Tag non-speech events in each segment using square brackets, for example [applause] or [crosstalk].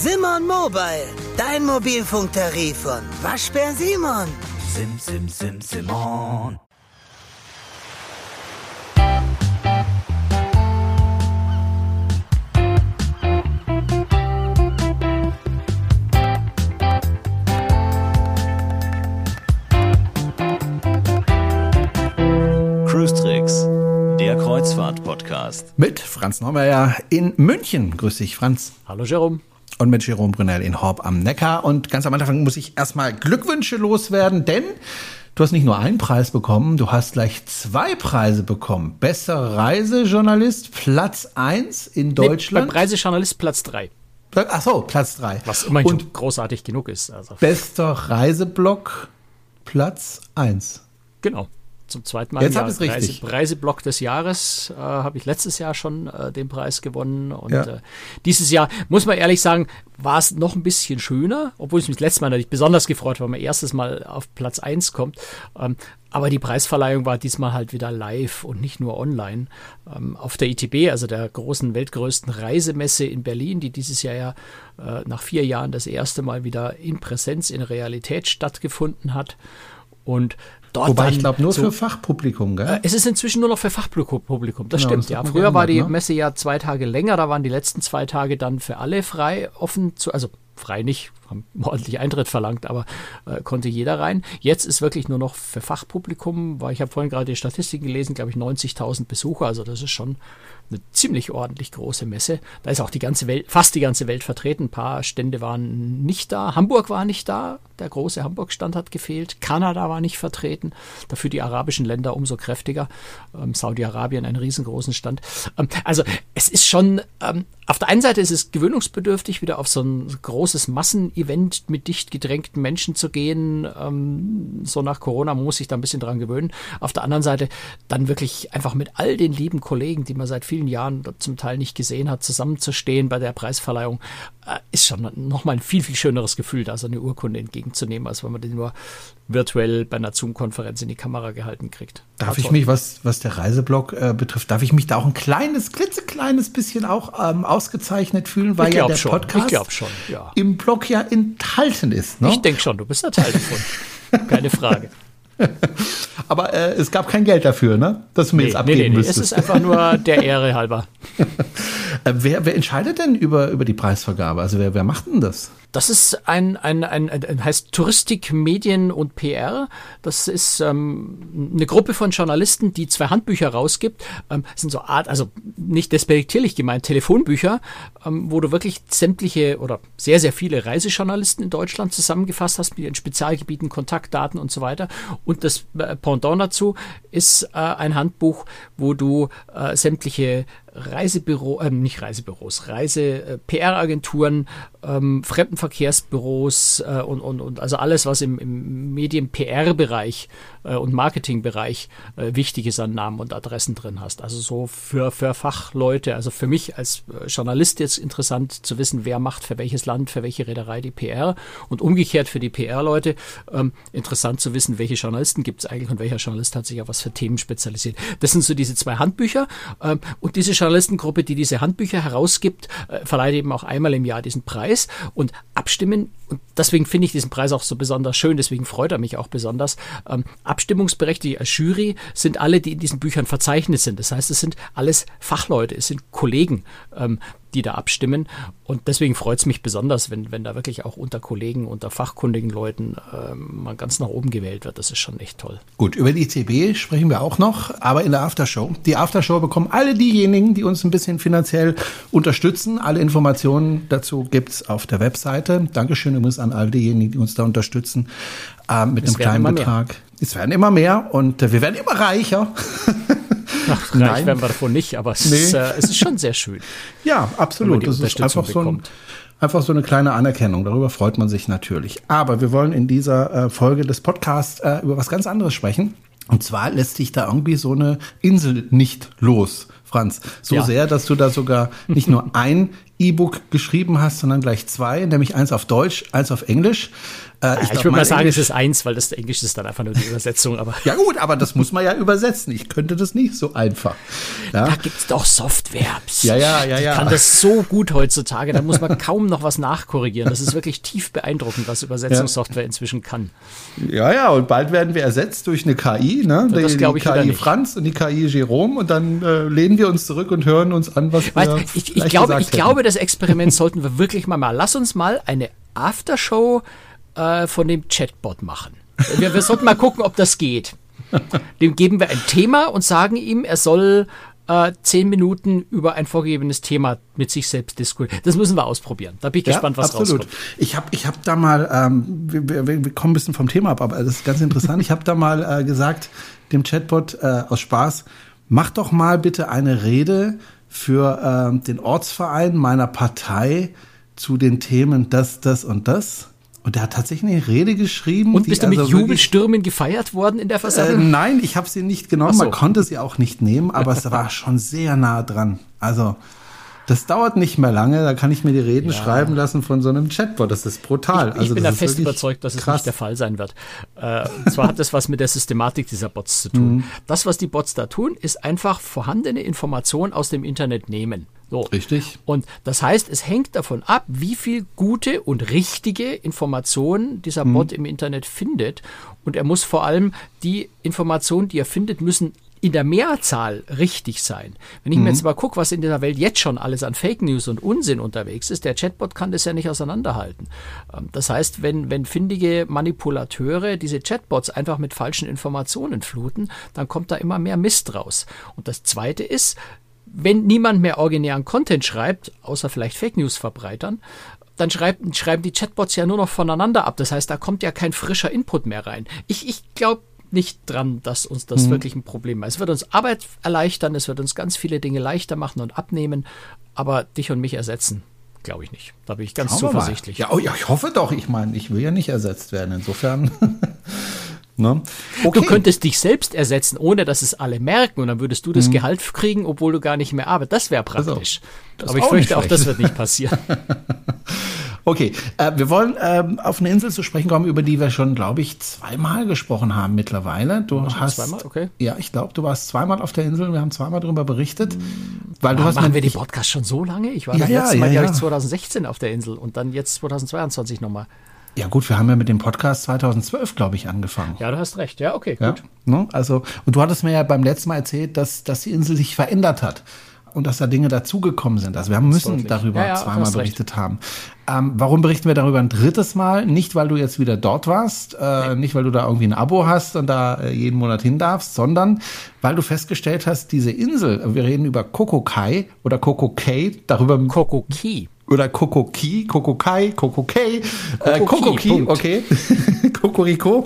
Simon Mobile, dein Mobilfunktarif von Waschbär Simon. Sim, sim, sim, Simon. Cruise Tricks, der Kreuzfahrt-Podcast. Mit Franz Neumeier in München. Grüß dich, Franz. Hallo Jerome. Und mit Jerome Brunel in Horb am Neckar. Und ganz am Anfang muss ich erstmal Glückwünsche loswerden, denn du hast nicht nur einen Preis bekommen, du hast gleich zwei Preise bekommen. Bester Reisejournalist, Platz 1 in Deutschland. Nee, Reisejournalist Platz 3. Ach so, Platz 3. Was immerhin Und großartig genug ist. Also. Bester Reiseblog, Platz 1. Genau zum zweiten Mal Jetzt im Jahr. Reise, Reiseblock des Jahres äh, habe ich letztes Jahr schon äh, den Preis gewonnen. Und ja. äh, dieses Jahr, muss man ehrlich sagen, war es noch ein bisschen schöner, obwohl es mich letztes Mal natürlich besonders gefreut hat, weil man erstes Mal auf Platz 1 kommt. Ähm, aber die Preisverleihung war diesmal halt wieder live und nicht nur online. Ähm, auf der ITB, also der großen, weltgrößten Reisemesse in Berlin, die dieses Jahr ja äh, nach vier Jahren das erste Mal wieder in Präsenz, in Realität stattgefunden hat. Und Dort Wobei ich glaube nur so, für Fachpublikum, gell? Äh, es ist inzwischen nur noch für Fachpublikum, das genau, stimmt, das ja. Früher war die ne? Messe ja zwei Tage länger, da waren die letzten zwei Tage dann für alle frei offen zu, also frei nicht, haben [laughs] ordentlich Eintritt verlangt, aber äh, konnte jeder rein. Jetzt ist wirklich nur noch für Fachpublikum, weil ich habe vorhin gerade die Statistiken gelesen, glaube ich 90.000 Besucher, also das ist schon eine ziemlich ordentlich große Messe. Da ist auch die ganze Welt, fast die ganze Welt vertreten. Ein paar Stände waren nicht da. Hamburg war nicht da. Der große Hamburg-Stand hat gefehlt. Kanada war nicht vertreten. Dafür die arabischen Länder umso kräftiger. Ähm, Saudi-Arabien einen riesengroßen Stand. Ähm, also es ist schon, ähm, auf der einen Seite ist es gewöhnungsbedürftig, wieder auf so ein großes Massenevent mit dicht gedrängten Menschen zu gehen. Ähm, so nach Corona muss sich da ein bisschen dran gewöhnen. Auf der anderen Seite dann wirklich einfach mit all den lieben Kollegen, die man seit vielen Jahren zum Teil nicht gesehen hat, zusammenzustehen bei der Preisverleihung, äh, ist schon nochmal ein viel, viel schöneres Gefühl, da so eine Urkunde entgegenzunehmen, als wenn man die nur virtuell bei einer Zoom-Konferenz in die Kamera gehalten kriegt. Darf War ich toll. mich, was, was der Reiseblock äh, betrifft, darf ich mich da auch ein kleines, klitzekleines bisschen auch ähm, ausgezeichnet fühlen, weil ja der schon. Podcast schon, ja. im Blog ja enthalten ist. Ne? Ich denke schon, du bist ein Teil davon. [laughs] Keine Frage. [laughs] Aber äh, es gab kein Geld dafür, ne? Dass du mir nee, jetzt abgeben nee, nee, müsstest. Es ist einfach nur der Ehre halber. [laughs] äh, wer, wer entscheidet denn über, über die Preisvergabe? Also wer, wer macht denn das? Das ist ein, ein, ein, ein heißt Touristik, Medien und PR. Das ist ähm, eine Gruppe von Journalisten, die zwei Handbücher rausgibt. Ähm, sind so Art, also nicht despektierlich gemeint, Telefonbücher, ähm, wo du wirklich sämtliche oder sehr, sehr viele Reisejournalisten in Deutschland zusammengefasst hast mit ihren Spezialgebieten, Kontaktdaten und so weiter. Und das äh, Pendant dazu ist äh, ein Handbuch, wo du äh, sämtliche Reisebüro, äh, nicht Reisebüros, Reise-PR-Agenturen, äh, ähm, Fremdenverkehrsbüros äh, und, und, und also alles, was im, im Medien-PR-Bereich und Marketingbereich äh, wichtig ist an Namen und Adressen drin hast. Also so für, für Fachleute, also für mich als äh, Journalist jetzt interessant zu wissen, wer macht für welches Land, für welche Reederei die PR und umgekehrt für die PR-Leute ähm, interessant zu wissen, welche Journalisten gibt es eigentlich und welcher Journalist hat sich auf was für Themen spezialisiert. Das sind so diese zwei Handbücher ähm, und diese Journalistengruppe, die diese Handbücher herausgibt, äh, verleiht eben auch einmal im Jahr diesen Preis und abstimmen und deswegen finde ich diesen Preis auch so besonders schön, deswegen freut er mich auch besonders. Ähm, abstimmungsberechtigt als Jury sind alle, die in diesen Büchern verzeichnet sind. Das heißt, es sind alles Fachleute, es sind Kollegen, ähm, die da abstimmen. Und deswegen freut es mich besonders, wenn, wenn da wirklich auch unter Kollegen, unter fachkundigen Leuten ähm, mal ganz nach oben gewählt wird. Das ist schon echt toll. Gut, über die ICB sprechen wir auch noch, aber in der Aftershow. Die Aftershow bekommen alle diejenigen, die uns ein bisschen finanziell unterstützen. Alle Informationen dazu gibt es auf der Webseite. Dankeschön übrigens an all diejenigen, die uns da unterstützen äh, mit es einem kleinen Betrag. Mehr. Es werden immer mehr und äh, wir werden immer reicher. [laughs] Ach, reich Nein. werden wir davon nicht, aber es, nee. ist, äh, es ist schon sehr schön. Ja, absolut. Das ist einfach so, ein, einfach so eine kleine Anerkennung. Darüber freut man sich natürlich. Aber wir wollen in dieser äh, Folge des Podcasts äh, über was ganz anderes sprechen. Und zwar lässt sich da irgendwie so eine Insel nicht los, Franz. So ja. sehr, dass du da sogar nicht nur [laughs] ein E-Book geschrieben hast, sondern gleich zwei, nämlich eins auf Deutsch, eins auf Englisch. Äh, ich, ich würde mal sagen, Englisch, es ist eins, weil das Englisch ist dann einfach nur die Übersetzung. Aber [laughs] ja gut, aber das muss man ja übersetzen. Ich könnte das nicht so einfach. Ja? Da gibt's doch Software. Ja, ja, ja, ja. Die kann das so gut heutzutage. Da muss man kaum noch was nachkorrigieren. Das ist wirklich tief beeindruckend, was Übersetzungssoftware ja. inzwischen kann. Ja, ja. Und bald werden wir ersetzt durch eine KI, ne? Das die, die KI Franz und die KI Jerome. Und dann äh, lehnen wir uns zurück und hören uns an, was weißt, wir ich, ich glaube, ich glaube, das Experiment sollten wir wirklich mal mal. Lass uns mal eine Aftershow äh, von dem Chatbot machen. Wir, wir sollten mal gucken, ob das geht. Dem geben wir ein Thema und sagen ihm, er soll äh, zehn Minuten über ein vorgegebenes Thema mit sich selbst diskutieren. Das müssen wir ausprobieren. Da bin ich ja, gespannt, was absolut. rauskommt. Ich habe ich hab da mal, ähm, wir, wir, wir, kommen ein bisschen vom Thema ab, aber das ist ganz interessant. ich habe da mal äh, gesagt, dem Chatbot äh, aus Spaß, mach doch mal bitte eine Rede für äh, den Ortsverein meiner Partei zu den Themen das, das und das. Und der hat tatsächlich eine Rede geschrieben. Und bist du mit also Jubelstürmen gefeiert worden in der Versammlung? Äh, nein, ich habe sie nicht genommen. So. Man konnte sie auch nicht nehmen, aber es [laughs] war schon sehr nah dran. Also das dauert nicht mehr lange, da kann ich mir die Reden ja. schreiben lassen von so einem Chatbot. Das ist brutal. Ich, ich also, bin da fest überzeugt, dass es krass. nicht der Fall sein wird. Äh, und zwar hat das was mit der Systematik dieser Bots zu tun. Mhm. Das, was die Bots da tun, ist einfach vorhandene Informationen aus dem Internet nehmen. So. Richtig. Und das heißt, es hängt davon ab, wie viel gute und richtige Informationen dieser mhm. Bot im Internet findet. Und er muss vor allem die Informationen, die er findet, müssen in der Mehrzahl richtig sein. Wenn ich mhm. mir jetzt mal gucke, was in dieser Welt jetzt schon alles an Fake News und Unsinn unterwegs ist, der Chatbot kann das ja nicht auseinanderhalten. Ähm, das heißt, wenn, wenn findige Manipulateure diese Chatbots einfach mit falschen Informationen fluten, dann kommt da immer mehr Mist raus. Und das Zweite ist, wenn niemand mehr originären Content schreibt, außer vielleicht Fake News Verbreitern, dann schreibt, schreiben die Chatbots ja nur noch voneinander ab. Das heißt, da kommt ja kein frischer Input mehr rein. Ich, ich glaube nicht dran, dass uns das mhm. wirklich ein Problem ist. Es wird uns Arbeit erleichtern, es wird uns ganz viele Dinge leichter machen und abnehmen, aber dich und mich ersetzen, glaube ich nicht. Da bin ich ganz Schauen zuversichtlich. Ja, oh, ja, ich hoffe doch. Ich meine, ich will ja nicht ersetzt werden. Insofern. [laughs] Ne? Okay. Du könntest dich selbst ersetzen, ohne dass es alle merken und dann würdest du das mhm. Gehalt kriegen, obwohl du gar nicht mehr arbeitest. Das wäre praktisch. Also, Aber ich fürchte, auch das wird nicht passieren. [laughs] Okay, äh, wir wollen ähm, auf eine Insel zu sprechen kommen, über die wir schon, glaube ich, zweimal gesprochen haben mittlerweile. Du Ach, hast zweimal, okay. Ja, ich glaube, du warst zweimal auf der Insel. Wir haben zweimal darüber berichtet, weil du hast machen wir die Podcast schon so lange? Ich war ja, das letzte ja, Mal, ja, glaube ich, 2016 auf der Insel und dann jetzt 2022 nochmal. Ja gut, wir haben ja mit dem Podcast 2012, glaube ich, angefangen. Ja, du hast recht. Ja, okay, gut. Ja, ne? Also und du hattest mir ja beim letzten Mal erzählt, dass, dass die Insel sich verändert hat und dass da Dinge dazugekommen sind. Also wir müssen darüber ja, ja, zweimal berichtet recht. haben. Ähm, warum berichten wir darüber ein drittes Mal? Nicht, weil du jetzt wieder dort warst, äh, nicht, weil du da irgendwie ein Abo hast und da äh, jeden Monat hin darfst, sondern weil du festgestellt hast, diese Insel, wir reden über Kokokai oder Kokokei, darüber... Kokoki oder Kokoki, Kokokai, Kokokei, äh, Kokoki, okay, [laughs] Kokoriko.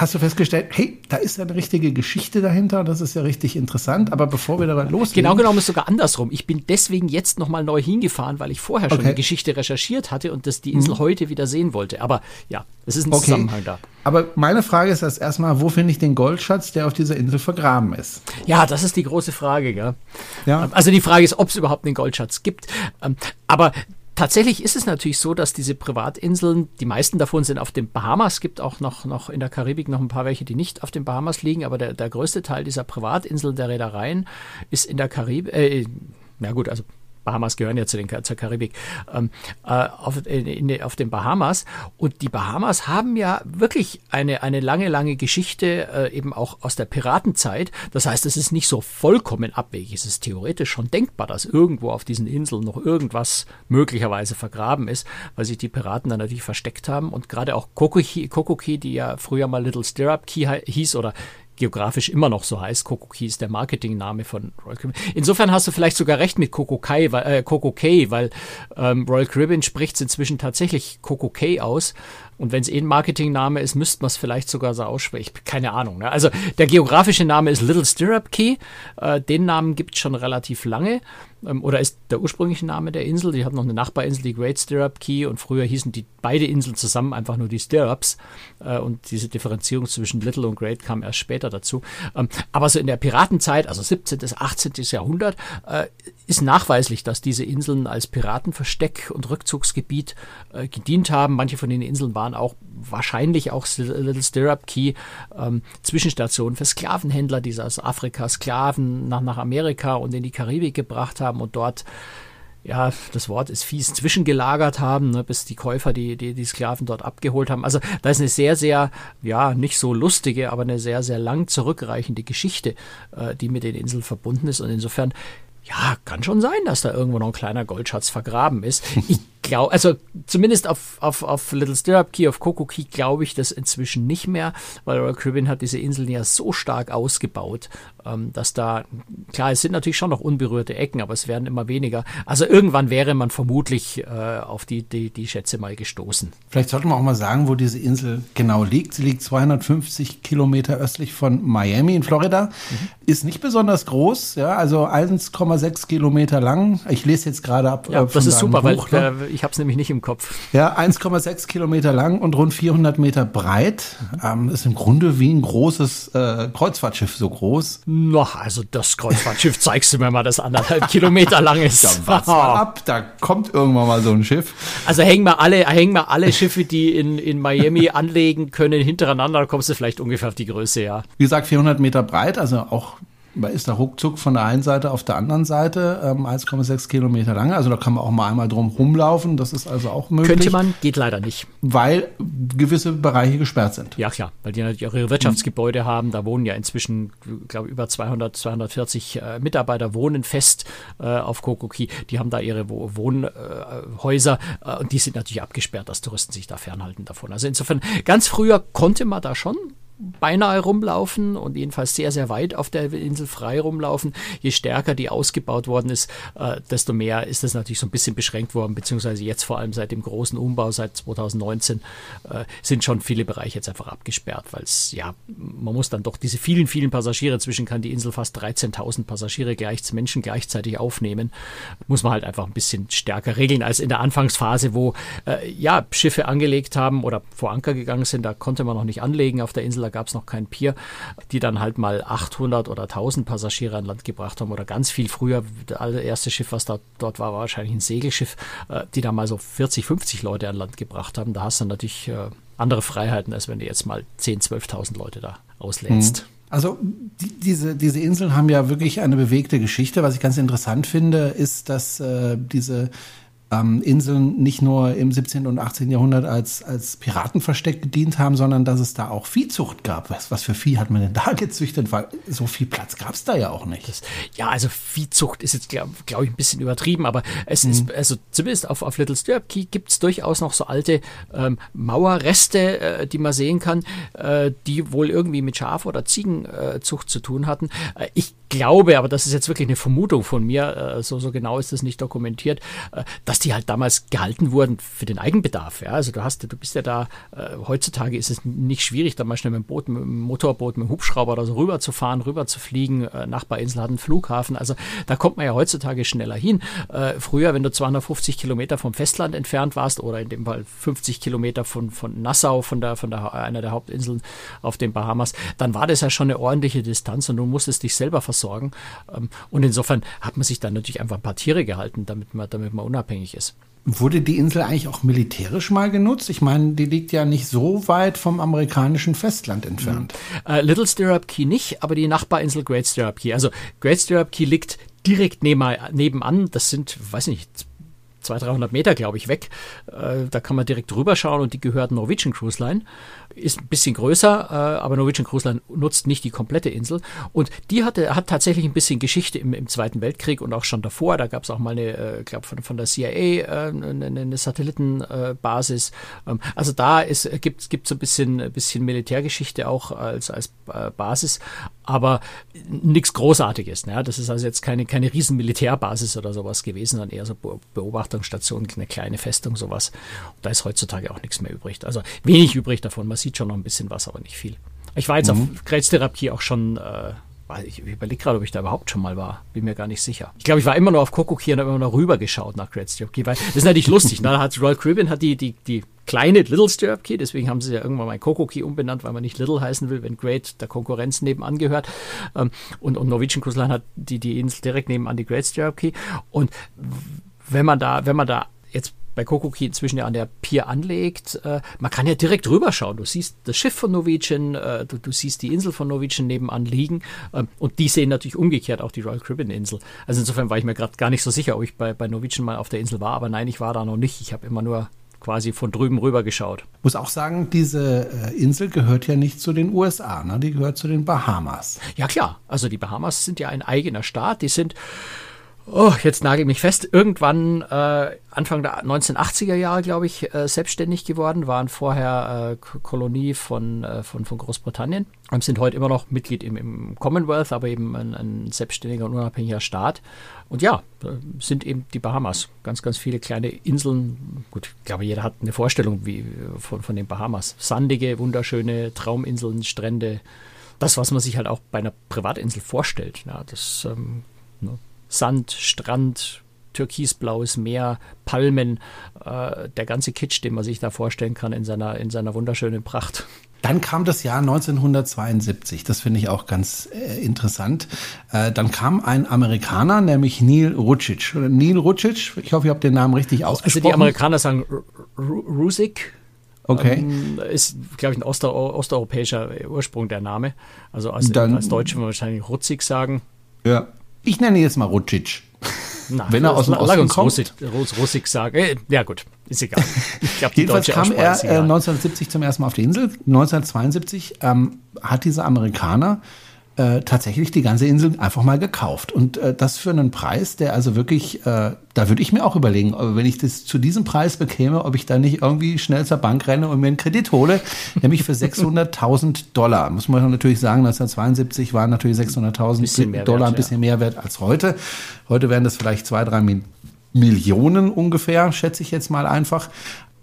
Hast du festgestellt, hey, da ist ja eine richtige Geschichte dahinter, das ist ja richtig interessant, aber bevor wir dabei loslegen. Genau genommen ist sogar andersrum. Ich bin deswegen jetzt nochmal neu hingefahren, weil ich vorher schon okay. eine Geschichte recherchiert hatte und das die Insel mhm. heute wieder sehen wollte. Aber ja, es ist ein okay. Zusammenhang da. Aber meine Frage ist erst erstmal, wo finde ich den Goldschatz, der auf dieser Insel vergraben ist? Ja, das ist die große Frage, gell? Ja. Also die Frage ist, ob es überhaupt einen Goldschatz gibt. Ähm, aber Tatsächlich ist es natürlich so, dass diese Privatinseln, die meisten davon sind auf den Bahamas, es gibt auch noch, noch in der Karibik noch ein paar welche, die nicht auf den Bahamas liegen, aber der, der größte Teil dieser Privatinseln der Reedereien ist in der Karibik, äh, na gut, also Bahamas gehören ja zu den, zur Karibik, ähm, äh, auf, in, auf den Bahamas. Und die Bahamas haben ja wirklich eine, eine lange, lange Geschichte, äh, eben auch aus der Piratenzeit. Das heißt, es ist nicht so vollkommen abwegig. Es ist theoretisch schon denkbar, dass irgendwo auf diesen Inseln noch irgendwas möglicherweise vergraben ist, weil sich die Piraten dann natürlich versteckt haben. Und gerade auch Kokoki, Kokoki, die ja früher mal Little Stirrup Key hieß oder geografisch immer noch so heißt. Kokoki ist der Marketingname von Royal Caribbean. Insofern hast du vielleicht sogar recht mit Kokokai, äh, Kokokei, weil ähm, Royal Caribbean spricht es inzwischen tatsächlich Kokokei aus. Und wenn es eh ein Marketingname ist, müsste man es vielleicht sogar so aussprechen. Keine Ahnung. Ne? Also der geografische Name ist Little Stirrup Key. Äh, den Namen gibt es schon relativ lange ähm, oder ist der ursprüngliche Name der Insel. Die hat noch eine Nachbarinsel, die Great Stirrup Key, und früher hießen die beide Inseln zusammen einfach nur die Stirrups. Äh, und diese Differenzierung zwischen Little und Great kam erst später dazu. Ähm, aber so in der Piratenzeit, also 17. bis 18. Jahrhundert, äh, ist nachweislich, dass diese Inseln als Piratenversteck und Rückzugsgebiet äh, gedient haben. Manche von den Inseln waren auch wahrscheinlich auch Little Stirrup Key ähm, Zwischenstationen für Sklavenhändler, die aus Afrika Sklaven nach, nach Amerika und in die Karibik gebracht haben und dort ja, das Wort ist fies, zwischengelagert haben, ne, bis die Käufer die, die, die Sklaven dort abgeholt haben. Also da ist eine sehr, sehr, ja, nicht so lustige, aber eine sehr, sehr lang zurückreichende Geschichte, äh, die mit den Inseln verbunden ist. Und insofern ja, kann schon sein, dass da irgendwo noch ein kleiner Goldschatz vergraben ist. Ich [laughs] glaube, also zumindest auf, auf, auf Little Stirrup Key, auf Coco Key glaube ich das inzwischen nicht mehr, weil Royal Caribbean hat diese Inseln ja so stark ausgebaut, ähm, dass da, klar, es sind natürlich schon noch unberührte Ecken, aber es werden immer weniger. Also irgendwann wäre man vermutlich äh, auf die, die, die Schätze mal gestoßen. Vielleicht sollte man auch mal sagen, wo diese Insel genau liegt. Sie liegt 250 Kilometer östlich von Miami in Florida. Mhm. Ist nicht besonders groß, ja, also 1,6 Kilometer lang. Ich lese jetzt gerade ab. Ja, äh, das ist super, Buch, weil ne? Ich habe es nämlich nicht im Kopf. Ja, 1,6 Kilometer lang und rund 400 Meter breit. Ähm, ist im Grunde wie ein großes äh, Kreuzfahrtschiff so groß. Noch, also das Kreuzfahrtschiff [laughs] zeigst du mir mal, das anderthalb Kilometer lang ist. [laughs] Ja, mal [laughs] ab, da kommt irgendwann mal so ein Schiff. Also hängen wir alle, hängen wir alle Schiffe, die in, in Miami anlegen können, hintereinander, da kommst du vielleicht ungefähr auf die Größe, ja. Wie gesagt, 400 Meter breit, also auch ist der ruckzuck von der einen Seite auf der anderen Seite, ähm, 1,6 Kilometer lang. Also da kann man auch mal einmal drum rumlaufen. Das ist also auch möglich. Könnte man, geht leider nicht. Weil gewisse Bereiche gesperrt sind. Ja, klar, weil die natürlich auch ihre Wirtschaftsgebäude mhm. haben. Da wohnen ja inzwischen, glaube ich, über 200, 240 äh, Mitarbeiter wohnen fest äh, auf Kokoki. Die haben da ihre Wohnhäuser äh, und die sind natürlich abgesperrt, dass Touristen sich da fernhalten davon. Also insofern, ganz früher konnte man da schon beinahe rumlaufen und jedenfalls sehr, sehr weit auf der Insel frei rumlaufen. Je stärker die ausgebaut worden ist, äh, desto mehr ist das natürlich so ein bisschen beschränkt worden, beziehungsweise jetzt vor allem seit dem großen Umbau, seit 2019, äh, sind schon viele Bereiche jetzt einfach abgesperrt, weil es, ja, man muss dann doch diese vielen, vielen Passagiere, zwischen kann die Insel fast 13.000 Passagiere gleich, Menschen gleichzeitig aufnehmen, muss man halt einfach ein bisschen stärker regeln als in der Anfangsphase, wo, äh, ja, Schiffe angelegt haben oder vor Anker gegangen sind, da konnte man noch nicht anlegen auf der Insel, gab es noch kein Pier, die dann halt mal 800 oder 1000 Passagiere an Land gebracht haben oder ganz viel früher. Das allererste Schiff, was da, dort war, war wahrscheinlich ein Segelschiff, äh, die da mal so 40, 50 Leute an Land gebracht haben. Da hast du natürlich äh, andere Freiheiten, als wenn du jetzt mal 10, 12.000 Leute da auslädst. Mhm. Also die, diese, diese Inseln haben ja wirklich eine bewegte Geschichte. Was ich ganz interessant finde, ist, dass äh, diese ähm, Inseln nicht nur im 17. und 18. Jahrhundert als, als Piratenversteck gedient haben, sondern dass es da auch Viehzucht gab. Was, was für Vieh hat man denn da [laughs] gezüchtet? Weil so viel Platz gab es da ja auch nicht. Das, ja, also Viehzucht ist jetzt, glaube glaub ich, ein bisschen übertrieben, aber es mhm. ist, also zumindest auf, auf Little Stirrup Key gibt es durchaus noch so alte ähm, Mauerreste, äh, die man sehen kann, äh, die wohl irgendwie mit Schaf- oder Ziegenzucht äh, zu tun hatten. Äh, ich glaube, aber das ist jetzt wirklich eine Vermutung von mir, äh, so, so genau ist das nicht dokumentiert, äh, dass die halt damals gehalten wurden für den Eigenbedarf. Ja? Also du hast, du bist ja da, äh, heutzutage ist es nicht schwierig, da mal schnell mit dem Boot, mit dem Motorboot, mit dem Hubschrauber oder so rüber zu fahren, rüber zu fliegen. Äh, Nachbarinsel hat einen Flughafen. Also da kommt man ja heutzutage schneller hin. Äh, früher, wenn du 250 Kilometer vom Festland entfernt warst oder in dem Fall 50 Kilometer von, von Nassau, von der, von der, einer der Hauptinseln auf den Bahamas, dann war das ja schon eine ordentliche Distanz und du musstest dich selber versorgen. Ähm, und insofern hat man sich dann natürlich einfach ein paar Tiere gehalten, damit man, damit man unabhängig zuständig ist. Wurde die Insel eigentlich auch militärisch mal genutzt? Ich meine, die liegt ja nicht so weit vom amerikanischen Festland entfernt. Mhm. Uh, Little Stirrup Key nicht, aber die Nachbarinsel Great Stirrup Key. Also Great Stirrup Key liegt direkt nebenan. Das sind, weiß nicht, 200, 300 Meter, glaube ich, weg. Uh, da kann man direkt drüber schauen und die gehört Norwegian Cruise Line ist ein bisschen größer, äh, aber Norwegian Cruise Line nutzt nicht die komplette Insel. Und die hatte, hat tatsächlich ein bisschen Geschichte im, im Zweiten Weltkrieg und auch schon davor. Da gab es auch mal eine, äh, glaube von, von der CIA äh, eine, eine Satellitenbasis. Ähm, also da gibt es so ein bisschen, bisschen Militärgeschichte auch als, als äh, Basis. aber nichts Großartiges. Ne? Das ist also jetzt keine, keine riesen Militärbasis oder sowas gewesen, sondern eher so Beobachtungsstation, eine kleine Festung, sowas. Und da ist heutzutage auch nichts mehr übrig. Also wenig übrig davon. Man sieht schon noch ein bisschen was, aber nicht viel. Ich war jetzt mhm. auf Krebstherapie auch schon äh, ich überlege gerade, ob ich da überhaupt schon mal war. Bin mir gar nicht sicher. Ich glaube, ich war immer nur auf Kokoki und habe immer noch rüber geschaut nach Great Stirrup Key, weil das ist natürlich lustig. Ne? Da hat Royal Caribbean hat die, die, die kleine Little Stirrup Key, deswegen haben sie ja irgendwann mal Kokoki umbenannt, weil man nicht Little heißen will, wenn Great der Konkurrenz nebenan gehört. Ähm, und, und Norwegian Cruise Line hat die, die Insel direkt nebenan die Great Stirrup Key. Und wenn man da, wenn man da jetzt bei Kokoki inzwischen ja an der Pier anlegt, äh, man kann ja direkt rüberschauen. Du siehst das Schiff von Norwegian, äh, du, du, siehst die Insel von Norwegian nebenan liegen äh, und die sehen natürlich umgekehrt auch die Royal Caribbean Insel. Also insofern war ich mir gerade gar nicht so sicher, ob ich bei, bei Norwegian mal auf der Insel war, aber nein, ich war da noch nicht. Ich habe immer nur quasi von drüben rüber geschaut. Muss auch sagen, diese äh, Insel gehört ja nicht zu den USA, ne? die gehört zu den Bahamas. Ja klar, also die Bahamas sind ja ein eigener Staat, die sind oh, jetzt nagel ich mich fest, irgendwann äh, Anfang der 1980er Jahre, glaube ich, äh, selbstständig geworden, waren vorher äh, Kolonie von, äh, von, von Großbritannien und sind heute immer noch Mitglied im, im Commonwealth, aber eben ein, ein, selbstständiger und unabhängiger Staat. Und ja, sind eben die Bahamas. Ganz, ganz viele kleine Inseln. Gut, ich glaube, jeder hat eine Vorstellung wie, von, von den Bahamas. Sandige, wunderschöne Trauminseln, Strände. Das, was man sich halt auch bei einer Privatinsel vorstellt. Ja, das ähm, ne, Sand, Strand, türkisblaues Meer, Palmen, äh, der ganze Kitsch, den man sich da vorstellen kann in seiner, in seiner wunderschönen Pracht. Dann kam das Jahr 1972, das finde ich auch ganz äh, interessant. Äh, dann kam ein Amerikaner, nämlich Neil Rucic. Neil Rucic, ich hoffe, ihr habt den Namen richtig ausgesprochen. Also die Amerikaner sagen Rusik. Okay. Ähm, ist, glaube ich, ein Oster osteuropäischer Ursprung der Name. Also als, dann, als Deutsche würde man wahrscheinlich Rutzig sagen. Ja, ich nenne ihn jetzt mal Rucic. [laughs] Na, Wenn er aus dem Osten kommt. Russig, Russig sagen. Äh, ja gut, ist egal. Glaub, Jedenfalls kam er äh, 1970 zum ersten Mal auf die Insel. 1972 ähm, hat dieser Amerikaner äh, tatsächlich die ganze Insel einfach mal gekauft. Und äh, das für einen Preis, der also wirklich, äh, da würde ich mir auch überlegen, wenn ich das zu diesem Preis bekäme, ob ich da nicht irgendwie schnell zur Bank renne und mir einen Kredit hole, [laughs] nämlich für 600.000 Dollar. Muss man natürlich sagen, 1972 waren natürlich 600.000 Dollar ein bisschen mehr wert als heute. Heute wären das vielleicht zwei, drei Millionen ungefähr, schätze ich jetzt mal einfach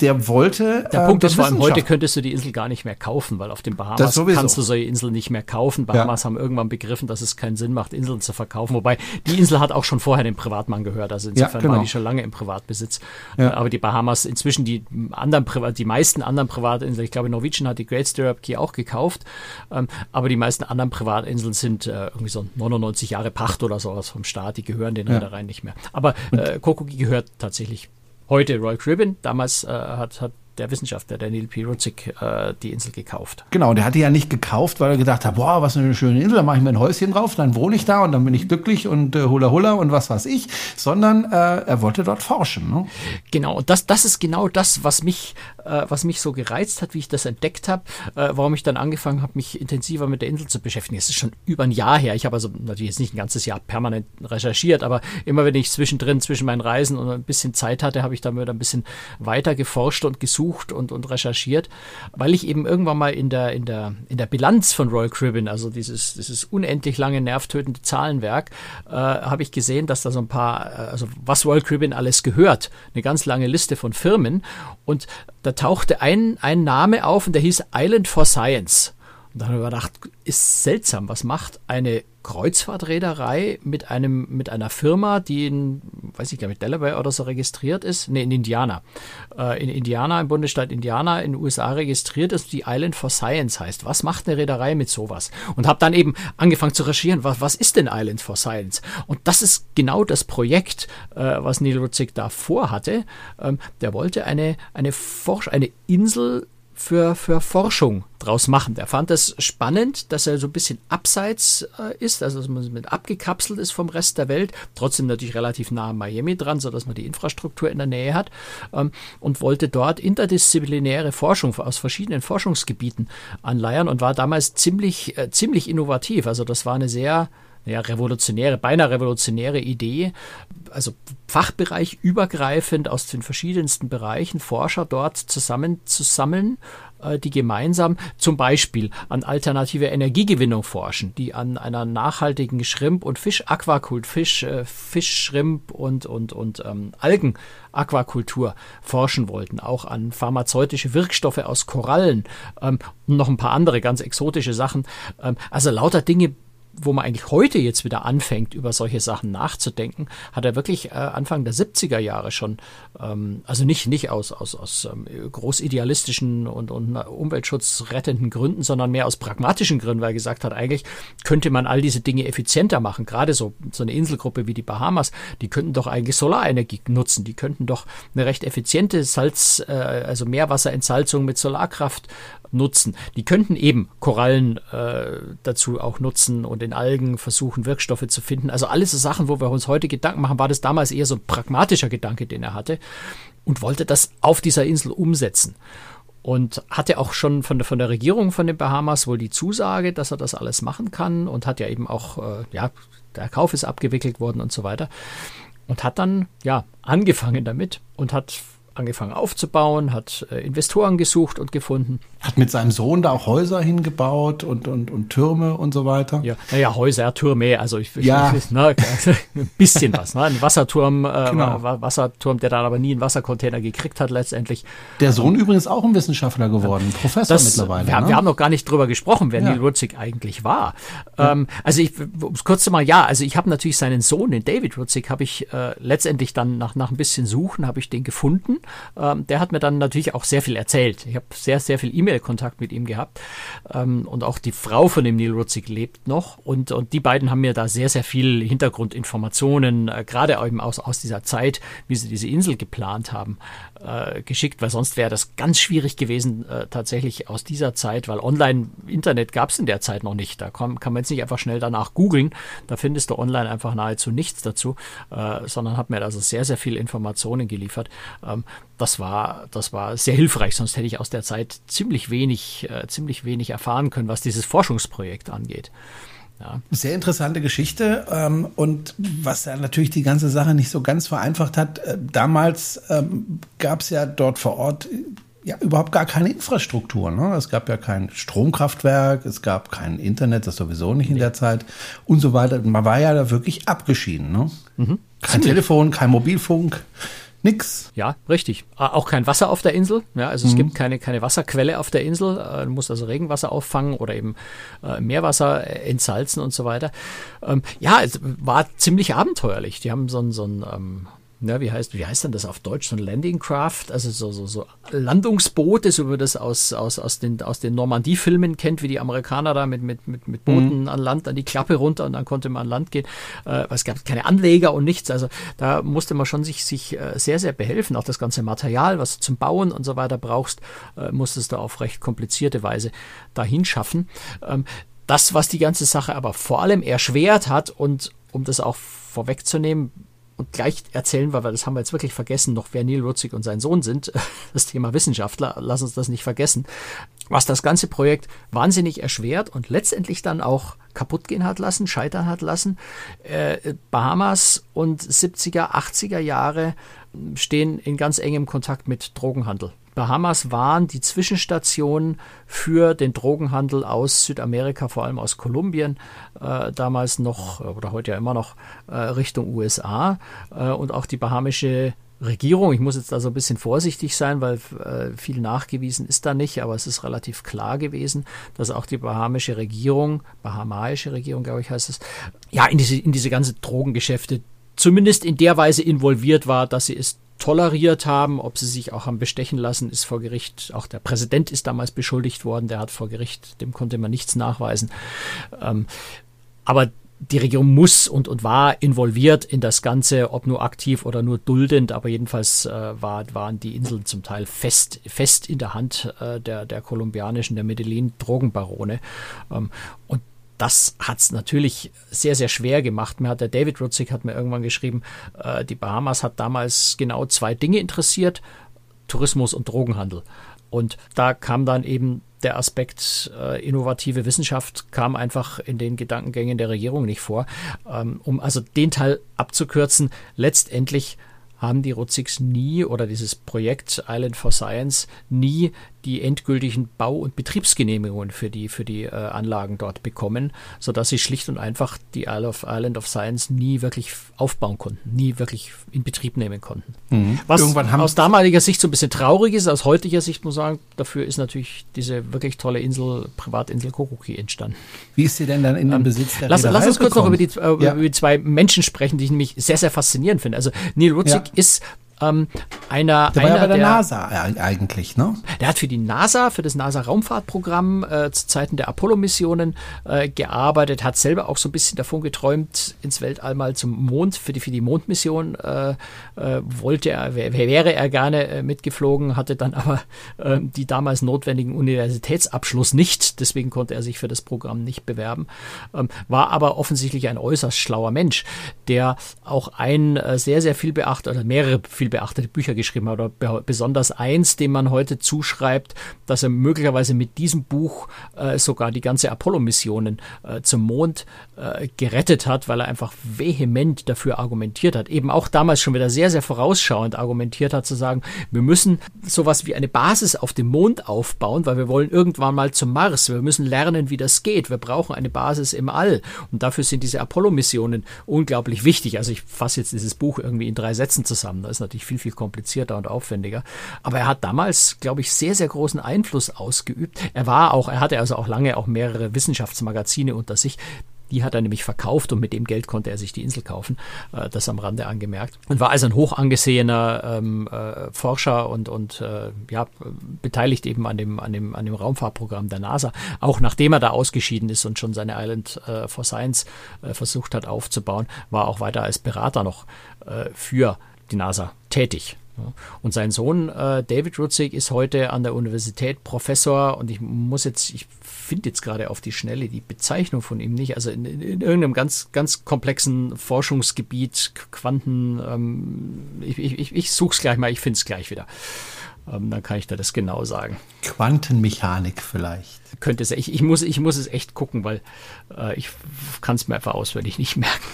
der wollte. Der Punkt äh, ist vor allem, heute könntest du die Insel gar nicht mehr kaufen, weil auf den Bahamas kannst du solche Inseln nicht mehr kaufen. Bahamas ja. haben irgendwann begriffen, dass es keinen Sinn macht, Inseln zu verkaufen. Wobei die Insel hat auch schon vorher dem Privatmann gehört. Also insofern ja, genau. war die schon lange im Privatbesitz. Ja. Aber die Bahamas, inzwischen die anderen Privat, die meisten anderen Privatinseln, ich glaube Norwegian hat die Great Stirrup Key auch gekauft, ähm, aber die meisten anderen Privatinseln sind äh, irgendwie so 99 Jahre Pacht oder sowas vom Staat, die gehören den Reedereien nicht mehr. Aber äh, Kokogi gehört tatsächlich heute Royal Caribbean. Damals äh, hat, hat der Wissenschaftler, der Neil P. Rutzig, äh, die Insel gekauft. Genau, der hat die ja nicht gekauft, weil er gedacht hat, boah, was eine schöne Insel, da mache ich mir ein Häuschen drauf, dann wohne ich da und dann bin ich glücklich und äh, hula hula und was weiß ich, sondern äh, er wollte dort forschen. Ne? Genau, und das, das ist genau das, was mich, äh, was mich so gereizt hat, wie ich das entdeckt habe, äh, warum ich dann angefangen habe, mich intensiver mit der Insel zu beschäftigen. Es ist schon über ein Jahr her. Ich habe also natürlich jetzt nicht ein ganzes Jahr permanent recherchiert, aber immer wenn ich zwischendrin, zwischen meinen Reisen und ein bisschen Zeit hatte, habe ich dann wieder ein bisschen weiter geforscht und gesucht gesucht und, und recherchiert, weil ich eben irgendwann mal in der, in der, in der Bilanz von Royal Caribbean, also dieses, dieses unendlich lange nervtötende Zahlenwerk, äh, habe ich gesehen, dass da so ein paar, äh, also was Royal Caribbean alles gehört, eine ganz lange Liste von Firmen und da tauchte ein, ein Name auf und der hieß Island for Science. Und dann habe ich gedacht, ist seltsam, was macht eine Kreuzfahrtreederei mit einem, mit einer Firma, die in, weiß ich, glaube ich, Delaware oder so registriert ist, nee, in Indiana. Äh, in Indiana, im Bundesstaat Indiana, in den USA registriert ist, die Island for Science heißt. Was macht eine Reederei mit sowas? Und habe dann eben angefangen zu recherchieren, was, was ist denn Island for Science? Und das ist genau das Projekt, äh, was Neil Rutzig da vorhatte. Ähm, der wollte eine, eine Forsch, eine Insel für, für Forschung draus machen. Der fand es spannend, dass er so ein bisschen abseits äh, ist, also dass man mit abgekapselt ist vom Rest der Welt, trotzdem natürlich relativ nah an Miami dran, sodass man die Infrastruktur in der Nähe hat ähm, und wollte dort interdisziplinäre Forschung aus verschiedenen Forschungsgebieten anleiern und war damals ziemlich, äh, ziemlich innovativ. Also das war eine sehr ja, revolutionäre, beinahe revolutionäre Idee, also Fachbereich übergreifend aus den verschiedensten Bereichen Forscher dort zusammenzusammeln äh, die gemeinsam zum Beispiel an alternative Energiegewinnung forschen, die an einer nachhaltigen Shrimp- und Fisch-Aquakult, Fisch, äh, Fisch, Shrimp und, und, und ähm, Algen-Aquakultur forschen wollten, auch an pharmazeutische Wirkstoffe aus Korallen. Ähm, und noch ein paar andere ganz exotische Sachen. Ähm, also lauter Dinge, wo man eigentlich heute jetzt wieder anfängt, über solche Sachen nachzudenken, hat er wirklich äh, Anfang der 70er Jahre schon, ähm, also nicht, nicht aus, aus, aus ähm, großidealistischen und, und umweltschutzrettenden Gründen, sondern mehr aus pragmatischen Gründen, weil er gesagt hat, eigentlich könnte man all diese Dinge effizienter machen. Gerade so, so eine Inselgruppe wie die Bahamas, die könnten doch eigentlich Solarenergie nutzen. Die könnten doch eine recht effiziente Salz, äh, also Meerwasserentsalzung mit Solarkraft nutzen. Die könnten eben Korallen äh, dazu auch nutzen und in Algen versuchen, Wirkstoffe zu finden. Also alles so Sachen, wo wir uns heute Gedanken machen, war das damals eher so ein pragmatischer Gedanke, den er hatte und wollte das auf dieser Insel umsetzen. Und hatte auch schon von der, von der Regierung von den Bahamas wohl die Zusage, dass er das alles machen kann und hat ja eben auch, äh, ja, der Kauf ist abgewickelt worden und so weiter. Und hat dann, ja, angefangen damit und hat angefangen aufzubauen, hat äh, Investoren gesucht und gefunden. Hat mit seinem Sohn da auch Häuser hingebaut und, und, und Türme und so weiter. Ja, naja, Häuser, Türme, also ich, ja. ich ne, [laughs] ein bisschen was. Ne? Ein Wasserturm, äh, genau. Wasserturm, der dann aber nie einen Wassercontainer gekriegt hat letztendlich. Der Sohn ähm, übrigens auch ein Wissenschaftler geworden, Professor das, mittlerweile. Wir, haben, ne? wir haben noch gar nicht drüber gesprochen, wer ja. Neil Rutzig eigentlich war. Ja. Ähm, also ich, um es kurz zu mal, ja, also ich habe natürlich seinen Sohn, den David Rutzig, habe ich äh, letztendlich dann nach, nach ein bisschen Suchen, habe ich den gefunden ähm, der hat mir dann natürlich auch sehr viel erzählt. Ich habe sehr, sehr viel E-Mail-Kontakt mit ihm gehabt. Ähm, und auch die Frau von dem Neil Rutzig lebt noch. Und, und die beiden haben mir da sehr, sehr viel Hintergrundinformationen, äh, gerade eben aus, aus dieser Zeit, wie sie diese Insel geplant haben, äh, geschickt, weil sonst wäre das ganz schwierig gewesen, äh, tatsächlich aus dieser Zeit, weil Online-Internet gab es in der Zeit noch nicht. Da kann, kann man jetzt nicht einfach schnell danach googeln. Da findest du online einfach nahezu nichts dazu, äh, sondern hat mir also sehr, sehr viel Informationen geliefert. Ähm, das war, das war sehr hilfreich, sonst hätte ich aus der Zeit ziemlich wenig, äh, ziemlich wenig erfahren können, was dieses Forschungsprojekt angeht. Ja. Sehr interessante Geschichte ähm, und was ja natürlich die ganze Sache nicht so ganz vereinfacht hat. Äh, damals ähm, gab es ja dort vor Ort ja überhaupt gar keine Infrastruktur. Ne? Es gab ja kein Stromkraftwerk, es gab kein Internet, das sowieso nicht nee. in der Zeit und so weiter. Man war ja da wirklich abgeschieden. Ne? Mhm. Kein Telefon, kein Mobilfunk. Nix. Ja, richtig. Auch kein Wasser auf der Insel. Ja, also mhm. es gibt keine, keine Wasserquelle auf der Insel. Äh, du musst also Regenwasser auffangen oder eben äh, Meerwasser äh, entsalzen und so weiter. Ähm, ja, es war ziemlich abenteuerlich. Die haben so ein, so ein ja, wie heißt, wie heißt denn das auf Deutsch? So ein Landing Craft, also so, so, so Landungsboote, so wie man das aus, aus, aus den, aus den Normandie-Filmen kennt, wie die Amerikaner da mit, mit, mit, mit Booten mhm. an Land, an die Klappe runter und dann konnte man an Land gehen. Äh, es gab keine Anleger und nichts. Also da musste man schon sich, sich äh, sehr, sehr behelfen. Auch das ganze Material, was du zum Bauen und so weiter brauchst, äh, musstest du auf recht komplizierte Weise dahin schaffen. Ähm, das, was die ganze Sache aber vor allem erschwert hat und um das auch vorwegzunehmen, und gleich erzählen wir, weil das haben wir jetzt wirklich vergessen, noch wer Neil Rutzig und sein Sohn sind. [laughs] Das Thema Wissenschaftler, lass uns das nicht vergessen. Was das ganze Projekt wahnsinnig erschwert und letztendlich dann auch kaputt gehen hat lassen, scheitern hat lassen. Äh, Bahamas und 70er, 80er Jahre stehen in ganz engem Kontakt mit Drogenhandel. Bahamas waren die Zwischenstation für den Drogenhandel aus Südamerika, vor allem aus Kolumbien, äh, damals noch oder heute ja immer noch äh, Richtung USA. Äh, und auch die bahamische Regierung, ich muss jetzt da so ein bisschen vorsichtig sein, weil äh, viel nachgewiesen ist da nicht, aber es ist relativ klar gewesen, dass auch die bahamische Regierung, bahamaische Regierung, glaube ich, heißt es, ja, in diese, in diese ganze Drogengeschäfte zumindest in der Weise involviert war, dass sie es toleriert haben. Ob sie sich auch haben bestechen lassen, ist vor Gericht, auch der Präsident ist damals beschuldigt worden, der hat vor Gericht, dem konnte man nichts nachweisen. Ähm, aber die Regierung muss und, und war involviert in das Ganze, ob nur aktiv oder nur duldend, aber jedenfalls äh, war, waren die Inseln zum Teil fest, fest in der Hand äh, der, der kolumbianischen, der Medellin-Drogenbarone. Ähm, und das hat es natürlich sehr, sehr schwer gemacht. Mir hat der David Rutzig hat mir irgendwann geschrieben, äh, die Bahamas hat damals genau zwei Dinge interessiert, Tourismus und Drogenhandel. Und da kam dann eben der Aspekt äh, innovative Wissenschaft kam einfach in den Gedankengängen der Regierung nicht vor. Ähm, um also den Teil abzukürzen, letztendlich haben die Rutzigs nie oder dieses Projekt Island for Science nie die endgültigen Bau- und Betriebsgenehmigungen für die, für die äh, Anlagen dort bekommen, sodass sie schlicht und einfach die Isle of, Island of Science nie wirklich aufbauen konnten, nie wirklich in Betrieb nehmen konnten. Mhm. Was aus damaliger Sicht so ein bisschen traurig ist, aus heutiger Sicht muss ich sagen, dafür ist natürlich diese wirklich tolle Insel, Privatinsel Kokuki entstanden. Wie ist sie denn dann in den ähm, Besitz der lass, lass uns kurz noch über die, äh, ja. über die zwei Menschen sprechen, die ich nämlich sehr, sehr faszinierend finde. Also Neil Rutzig ja. ist ähm, einer, der war ja bei der, der, NASA eigentlich, ne? Der hat für die NASA, für das NASA-Raumfahrtprogramm äh, zu Zeiten der Apollo-Missionen äh, gearbeitet, hat selber auch so ein bisschen davon geträumt, ins Weltall mal zum Mond, für die, für die Mondmission äh, äh wollte er, wäre er gerne äh, mitgeflogen, hatte dann aber äh, die damals notwendigen Universitätsabschluss nicht, deswegen konnte er sich für das Programm nicht bewerben, ähm, war aber offensichtlich ein äußerst schlauer Mensch, der auch ein sehr, sehr viel beachtet, oder mehrere viel viel beachtete Bücher geschrieben hat, oder besonders eins, dem man heute zuschreibt, dass er möglicherweise mit diesem Buch äh, sogar die ganze Apollo-Missionen äh, zum Mond äh, gerettet hat, weil er einfach vehement dafür argumentiert hat. Eben auch damals schon wieder sehr, sehr vorausschauend argumentiert hat, zu sagen, wir müssen sowas wie eine Basis auf dem Mond aufbauen, weil wir wollen irgendwann mal zum Mars. Wir müssen lernen, wie das geht. Wir brauchen eine Basis im All. Und dafür sind diese Apollo-Missionen unglaublich wichtig. Also ich fasse jetzt dieses Buch irgendwie in drei Sätzen zusammen. Da ist natürlich natürlich viel, viel komplizierter und aufwendiger. Aber er hat damals, glaube ich, sehr, sehr großen Einfluss ausgeübt. Er war auch, er hatte also auch lange auch mehrere Wissenschaftsmagazine unter sich. Die hat er nämlich verkauft und mit dem Geld konnte er sich die Insel kaufen. Äh, das am Rande angemerkt. Und war also ein hoch angesehener ähm, äh, Forscher und, und äh, ja, beteiligt eben an dem, an, dem, an dem Raumfahrtprogramm der NASA. Auch nachdem er da ausgeschieden ist und schon seine Island äh, for Science äh, versucht hat aufzubauen, war auch weiter als Berater noch äh, für die NASA tätig. Und sein Sohn äh, David Rutzig ist heute an der Universität Professor und ich muss jetzt, ich finde jetzt gerade auf die Schnelle die Bezeichnung von ihm nicht, also in, in, in irgendeinem ganz, ganz komplexen Forschungsgebiet, Quanten, ähm, ich, ich, ich suche es gleich mal, ich finde es gleich wieder. Ähm, dann kann ich dir das genau sagen. Quantenmechanik vielleicht. Könnte es, ich, ich, muss, ich muss es echt gucken, weil äh, ich kann es mir einfach auswendig nicht [laughs] merken.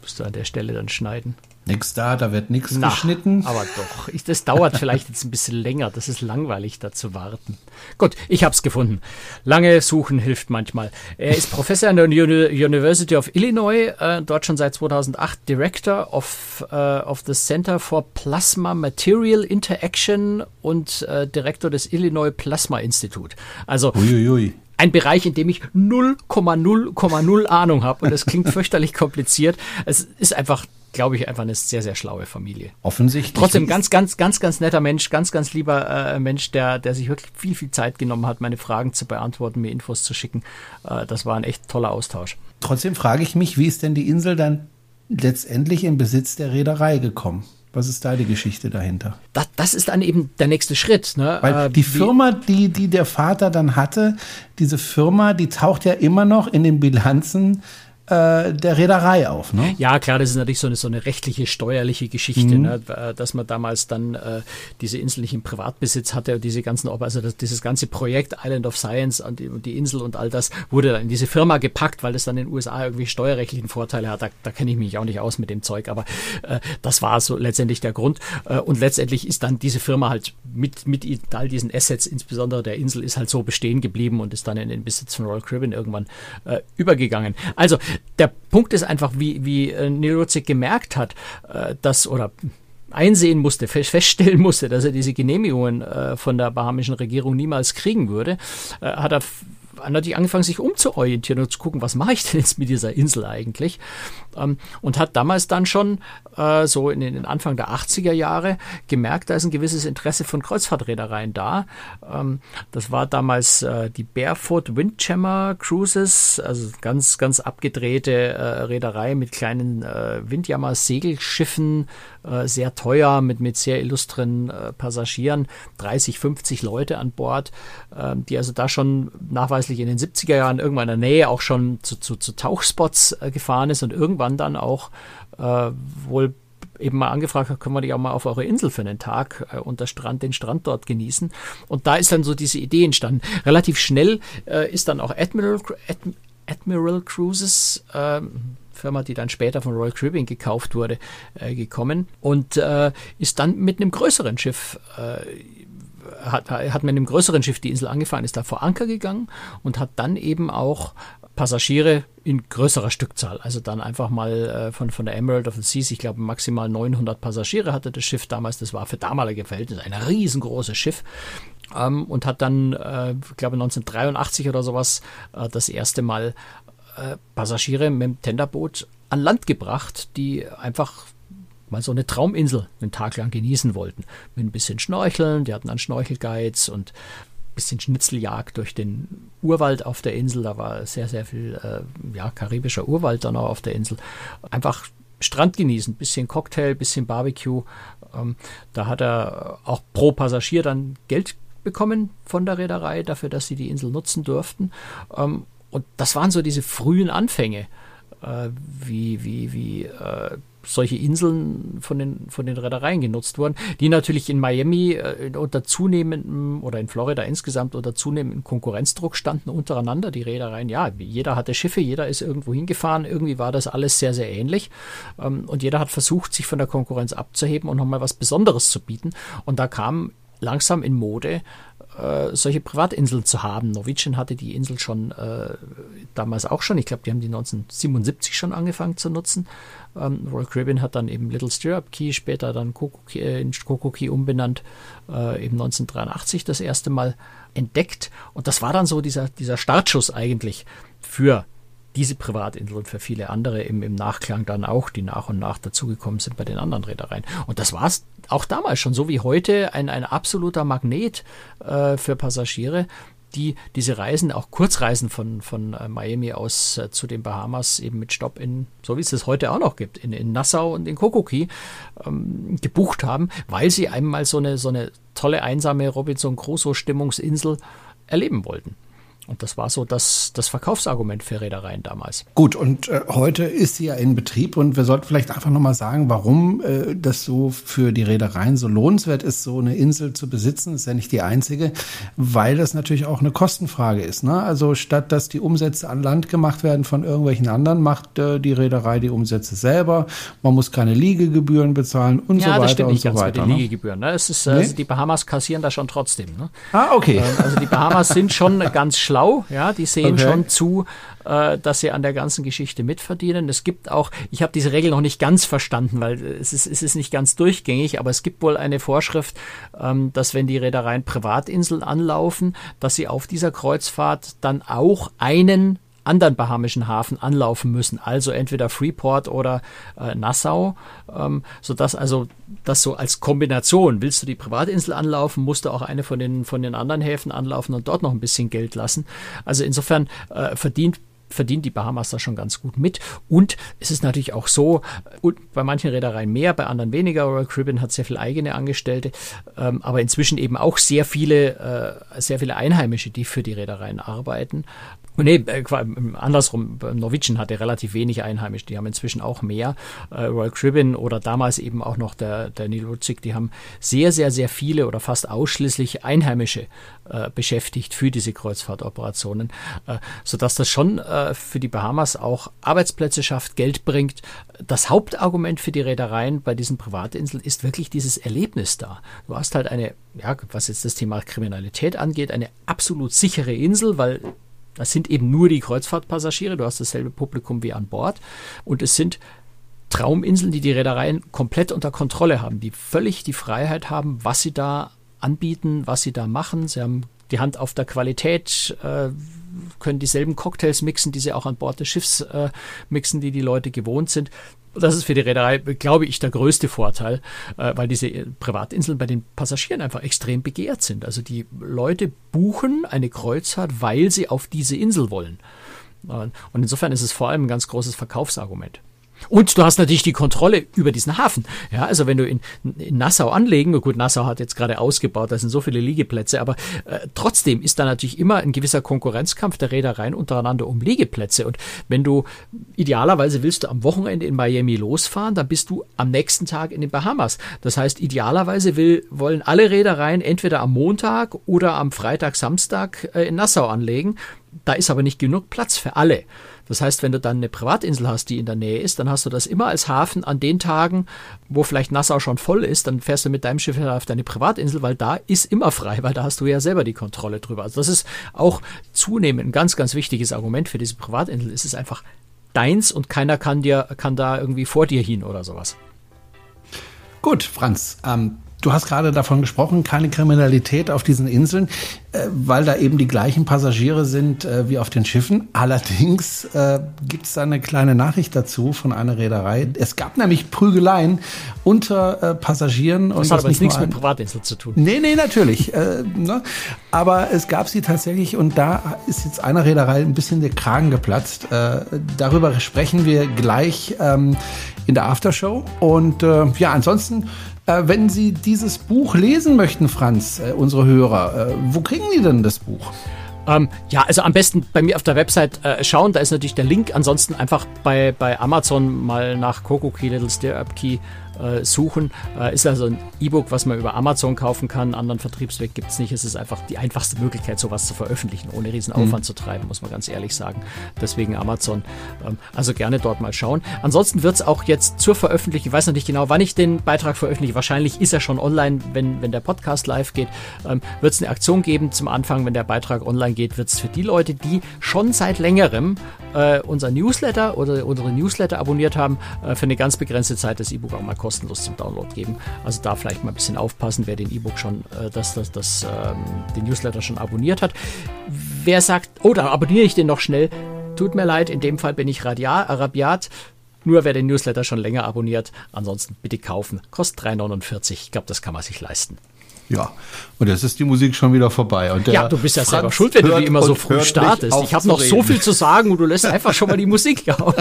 Musst du an der Stelle dann schneiden. Nix da, da wird nichts geschnitten. Aber doch, ich, das dauert vielleicht jetzt ein bisschen länger. Das ist langweilig, da zu warten. Gut, ich habe es gefunden. Lange suchen hilft manchmal. Er ist Professor an der University of Illinois, äh, dort schon seit 2008 Director of, äh, of the Center for Plasma Material Interaction und äh, Direktor des Illinois Plasma Institute. Also Uiuiui ein Bereich, in dem ich 0,0,0 Ahnung habe und es klingt [laughs] fürchterlich kompliziert. Es ist einfach glaube ich, einfach eine sehr, sehr schlaue Familie. Offensichtlich. Trotzdem ganz, ganz, ganz, ganz netter Mensch, ganz, ganz lieber äh, Mensch, der, der sich wirklich viel, viel Zeit genommen hat, meine Fragen zu beantworten, mir Infos zu schicken. Äh, das war ein echt toller Austausch. Trotzdem frage ich mich, wie ist denn die Insel dann letztendlich in Besitz der Reederei gekommen? Was ist da die Geschichte dahinter? Das, das ist dann eben der nächste Schritt. Ne? Weil äh, die Firma, die, die der Vater dann hatte, diese Firma, die taucht ja immer noch in den Bilanzen äh, der Reederei auf. Ne? Ja, klar, das ist natürlich so eine, so eine rechtliche, steuerliche Geschichte, mhm. ne? Äh, dass man damals dann äh, diese Insel nicht im Privatbesitz hatte und diese ganzen, also das, dieses ganze Projekt Island of Science und die, und die, Insel und all das wurde dann in diese Firma gepackt, weil das dann in den USA irgendwie steuerrechtlichen Vorteile hat. Da, da kenne ich mich auch nicht aus mit dem Zeug, aber äh, das war so letztendlich der Grund. Äh, und letztendlich ist dann diese Firma halt mit, mit all diesen Assets, insbesondere der Insel, ist halt so bestehen geblieben und ist dann in den Besitz von Royal Caribbean irgendwann übergegangen. Also der Punkt ist einfach, wie, wie äh, Nerozig gemerkt hat, äh, dass, oder einsehen musste, feststellen [laughs] musste, dass er diese Genehmigungen äh, von der bahamischen Regierung niemals kriegen würde, hat er natürlich angefangen, sich umzuorientieren und zu gucken, was mache ich denn jetzt mit dieser Insel eigentlich? Ähm, und hat damals dann schon äh, so in den Anfang der 80er Jahre gemerkt, da ist ein gewisses Interesse von Kreuzfahrtreedereien da. Ähm, das war damals äh, die Barefoot Windjammer Cruises, also ganz, ganz abgedrehte äh, Reederei mit kleinen äh, Windjammer-Segelschiffen, äh, sehr teuer, mit, mit sehr illustren äh, Passagieren, 30, 50 Leute an Bord, ähm, die also da schon nachweislich in den 70er Jahren irgendwann in der Nähe auch schon zu, zu, zu Tauchspots gefahren ist und irgendwann dann auch äh, wohl eben mal angefragt hat, können wir die auch mal auf eure Insel für einen Tag äh, unter Strand, den Strand dort genießen. Und da ist dann so diese Idee entstanden. Relativ schnell äh, ist dann auch Admiral, Ad, Admiral Cruises, äh, Firma, die dann später von Royal Caribbean gekauft wurde, äh, gekommen und äh, ist dann mit einem größeren Schiff äh, hat, hat mit einem größeren Schiff die Insel angefahren, ist da vor Anker gegangen und hat dann eben auch Passagiere in größerer Stückzahl. Also dann einfach mal äh, von, von der Emerald of the Seas, ich glaube maximal 900 Passagiere hatte das Schiff damals. Das war für damalige Verhältnisse ein riesengroßes Schiff. Ähm, und hat dann, äh, ich glaube 1983 oder sowas, äh, das erste Mal äh, Passagiere mit dem Tenderboot an Land gebracht, die einfach mal so eine Trauminsel einen Tag lang genießen wollten. Mit ein bisschen Schnorcheln, die hatten dann Schnorchelguides und bisschen Schnitzeljagd durch den Urwald auf der Insel. Da war sehr, sehr viel äh, ja, karibischer Urwald dann auch auf der Insel. Einfach Strand genießen, bisschen Cocktail, bisschen Barbecue. Ähm, da hat er auch pro Passagier dann Geld bekommen von der Reederei dafür, dass sie die Insel nutzen durften. Ähm, und das waren so diese frühen Anfänge, äh, wie, wie, wie äh, solche Inseln von den, von den Reedereien genutzt wurden, die natürlich in Miami äh, unter zunehmendem oder in Florida insgesamt unter zunehmendem Konkurrenzdruck standen untereinander. Die Reedereien, ja, jeder hatte Schiffe, jeder ist irgendwo hingefahren, irgendwie war das alles sehr, sehr ähnlich. Ähm, und jeder hat versucht, sich von der Konkurrenz abzuheben und nochmal was Besonderes zu bieten. Und da kam langsam in Mode, äh, solche Privatinseln zu haben. Norwegian hatte die Insel schon äh, damals auch schon. Ich glaube, die haben die 1977 schon angefangen zu nutzen. Ähm, Royal Caribbean hat dann eben Little Stirrup Key, später dann Coco Key, äh, in Coco Key umbenannt, äh, eben 1983 das erste Mal entdeckt. Und das war dann so dieser, dieser Startschuss eigentlich für diese Privatinsel und für viele andere im, im Nachklang dann auch, die nach und nach dazugekommen sind bei den anderen Reedereien. Und das war es auch damals schon, so wie heute, ein, ein absoluter Magnet äh, für Passagiere, die diese Reisen, auch Kurzreisen von, von äh, Miami aus äh, zu den Bahamas eben mit Stopp in, so wie es es heute auch noch gibt, in, in Nassau und in Kokoki ähm, gebucht haben, weil sie einmal so eine, so eine tolle, einsame Robinson Crusoe-Stimmungsinsel erleben wollten. Und das war so das, das Verkaufsargument für Reedereien damals. Gut, und äh, heute ist sie ja in Betrieb und wir sollten vielleicht einfach nochmal sagen, warum äh, das so für die Reedereien so lohnenswert ist, so eine Insel zu besitzen. ist ja nicht die einzige, weil das natürlich auch eine Kostenfrage ist. Ne? Also statt dass die Umsätze an Land gemacht werden von irgendwelchen anderen, macht äh, die Reederei die Umsätze selber. Man muss keine Liegegebühren bezahlen und ja, so weiter das stimmt und nicht so ganz weiter. mit den Ne? Liegegebühren. Ne? Es ist, äh, Nee? also die Bahamas kassieren da schon trotzdem. Ne? Ah, okay. Ähm, Also die Bahamas sind schon [laughs] ganz schlau, ja, die sehen Okay. schon zu, äh, dass sie an der ganzen Geschichte mitverdienen. Es gibt auch, ich habe diese Regel noch nicht ganz verstanden, weil es ist, es ist nicht ganz durchgängig, aber es gibt wohl eine Vorschrift, ähm, dass wenn die Reedereien Privatinseln anlaufen, dass sie auf dieser Kreuzfahrt dann auch einen anderen bahamischen Hafen anlaufen müssen, also entweder Freeport oder äh, Nassau, ähm, sodass also das so als Kombination, willst du die Privatinsel anlaufen, musst du auch eine von den, von den anderen Häfen anlaufen und dort noch ein bisschen Geld lassen. Also insofern äh, verdient verdient die Bahamas da schon ganz gut mit. Und es ist natürlich auch so, und bei manchen Reedereien mehr, bei anderen weniger. Royal Caribbean hat sehr viele eigene Angestellte, ähm, aber inzwischen eben auch sehr viele, äh, sehr viele Einheimische, die für die Reedereien arbeiten. Nee, äh, andersrum, Norwegian hatte relativ wenig Einheimische, die haben inzwischen auch mehr. Äh, Royal Caribbean oder damals eben auch noch der, der Neil Rutzig, die haben sehr, sehr, sehr viele oder fast ausschließlich Einheimische äh, beschäftigt für diese Kreuzfahrtoperationen, äh, sodass das schon äh, für die Bahamas auch Arbeitsplätze schafft, Geld bringt. Das Hauptargument für die Reedereien bei diesen Privatinseln ist wirklich dieses Erlebnis da. Du hast halt eine, ja, was jetzt das Thema Kriminalität angeht, eine absolut sichere Insel, weil das sind eben nur die Kreuzfahrtpassagiere, du hast dasselbe Publikum wie an Bord und es sind Trauminseln, die die Reedereien komplett unter Kontrolle haben, die völlig die Freiheit haben, was sie da anbieten, was sie da machen. Sie haben die Hand auf der Qualität, äh, können dieselben Cocktails mixen, die sie auch an Bord des Schiffs äh, mixen, die die Leute gewohnt sind. Das ist für die Reederei, glaube ich, der größte Vorteil, äh, weil diese Privatinseln bei den Passagieren einfach extrem begehrt sind. Also die Leute buchen eine Kreuzfahrt, weil sie auf diese Insel wollen. Äh, Und insofern ist es vor allem ein ganz großes Verkaufsargument. Und du hast natürlich die Kontrolle über diesen Hafen. Ja, also wenn du in, in Nassau anlegen, gut, Nassau hat jetzt gerade ausgebaut, da sind so viele Liegeplätze, aber äh, trotzdem ist da natürlich immer ein gewisser Konkurrenzkampf der Reedereien untereinander um Liegeplätze. Und wenn du idealerweise willst du am Wochenende in Miami losfahren, dann bist du am nächsten Tag in den Bahamas. Das heißt, idealerweise will, wollen alle Reedereien entweder am Montag oder am Freitag, Samstag äh, in Nassau anlegen. Da ist aber nicht genug Platz für alle. Das heißt, wenn du dann eine Privatinsel hast, die in der Nähe ist, dann hast du das immer als Hafen an den Tagen, wo vielleicht Nassau schon voll ist, dann fährst du mit deinem Schiff auf deine Privatinsel, weil da ist immer frei, weil da hast du ja selber die Kontrolle drüber. Also das ist auch zunehmend ein ganz, ganz wichtiges Argument für diese Privatinsel. Es ist einfach deins und keiner kann dir, kann da irgendwie vor dir hin oder sowas. Gut, Franz, ähm, Du hast gerade davon gesprochen, keine Kriminalität auf diesen Inseln, äh, weil da eben die gleichen Passagiere sind äh, wie auf den Schiffen. Allerdings äh, gibt es da eine kleine Nachricht dazu von einer Reederei. Es gab nämlich Prügeleien unter Passagieren. Das und hat das aber nicht nichts mit Privatinsel zu tun. Nee, nee, natürlich. Ne? Aber es gab sie tatsächlich und da ist jetzt einer Reederei ein bisschen der Kragen geplatzt. Darüber sprechen wir gleich ähm, in der Aftershow. Und äh, ja, ansonsten äh, wenn Sie dieses Buch lesen möchten, Franz, äh, unsere Hörer, äh, wo kriegen die denn das Buch? Ähm, ja, also am besten bei mir auf der Website äh, schauen, da ist natürlich der Link. Ansonsten einfach bei, bei Amazon mal nach Coco Key Little Stir Up Key äh, suchen. Äh, ist also ein E-Book, was man über Amazon kaufen kann. Einen anderen Vertriebsweg gibt es nicht. Es ist einfach die einfachste Möglichkeit, sowas zu veröffentlichen, ohne riesen Aufwand mhm. zu treiben, muss man ganz ehrlich sagen. Deswegen Amazon. Ähm, also gerne dort mal schauen. Ansonsten wird es auch jetzt zur Veröffentlichung, ich weiß noch nicht genau, wann ich den Beitrag veröffentliche. Wahrscheinlich ist er schon online, wenn, wenn der Podcast live geht. Ähm, wird es eine Aktion geben zum Anfang, wenn der Beitrag online geht, wird es für die Leute, die schon seit längerem äh, unser Newsletter oder unsere Newsletter abonniert haben, äh, für eine ganz begrenzte Zeit das E-Book auch mal kostenlos zum Download geben. Also da vielleicht mal ein bisschen aufpassen, wer den E-Book schon, äh, das, das, das, ähm, den Newsletter schon abonniert hat. Wer sagt, oh, dann abonniere ich den noch schnell. Tut mir leid, in dem Fall bin ich radia, rabiat. Nur wer den Newsletter schon länger abonniert, ansonsten bitte kaufen. Kostet 3,49. Ich glaube, das kann man sich leisten. Ja, und jetzt ist die Musik schon wieder vorbei. Und ja, du bist ja Franz selber schuld, wenn du die immer so früh startest. Ich habe noch so viel zu sagen und du lässt einfach schon mal die Musik [laughs] hauen.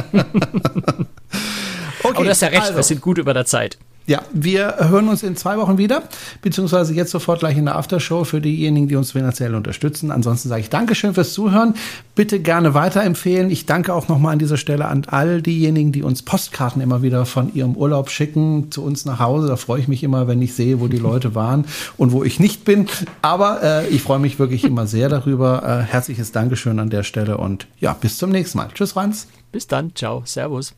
Okay, Aber du hast ja recht, also. wir sind gut über der Zeit. Ja, wir hören uns in zwei Wochen wieder, beziehungsweise jetzt sofort gleich in der Aftershow für diejenigen, die uns finanziell unterstützen. Ansonsten sage ich Dankeschön fürs Zuhören. Bitte gerne weiterempfehlen. Ich danke auch nochmal an dieser Stelle an all diejenigen, die uns Postkarten immer wieder von ihrem Urlaub schicken zu uns nach Hause. Da freue ich mich immer, wenn ich sehe, wo die Leute [laughs] waren und wo ich nicht bin. Aber äh, ich freue mich wirklich immer sehr darüber. Äh, herzliches Dankeschön an der Stelle und ja, bis zum nächsten Mal. Tschüss, Franz. Bis dann. Ciao. Servus.